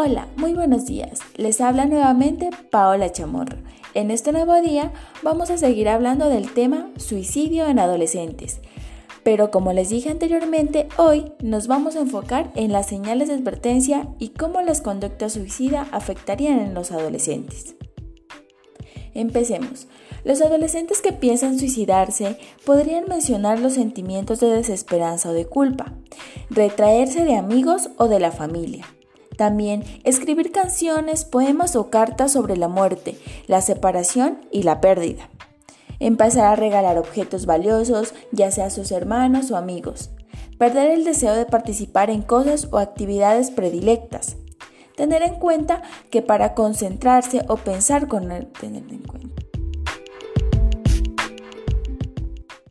Hola, muy buenos días. Les habla nuevamente Paola Chamorro. En este nuevo día vamos a seguir hablando del tema suicidio en adolescentes. Pero como les dije anteriormente, hoy nos vamos a enfocar en las señales de advertencia y cómo las conductas suicidas afectarían en los adolescentes. Empecemos. Los adolescentes que piensan suicidarse podrían mencionar los sentimientos de desesperanza o de culpa, retraerse de amigos o de la familia también escribir canciones, poemas o cartas sobre la muerte, la separación y la pérdida. Empezar a regalar objetos valiosos, ya sea a sus hermanos o amigos. Perder el deseo de participar en cosas o actividades predilectas. Tener en cuenta que para concentrarse o pensar con tener en cuenta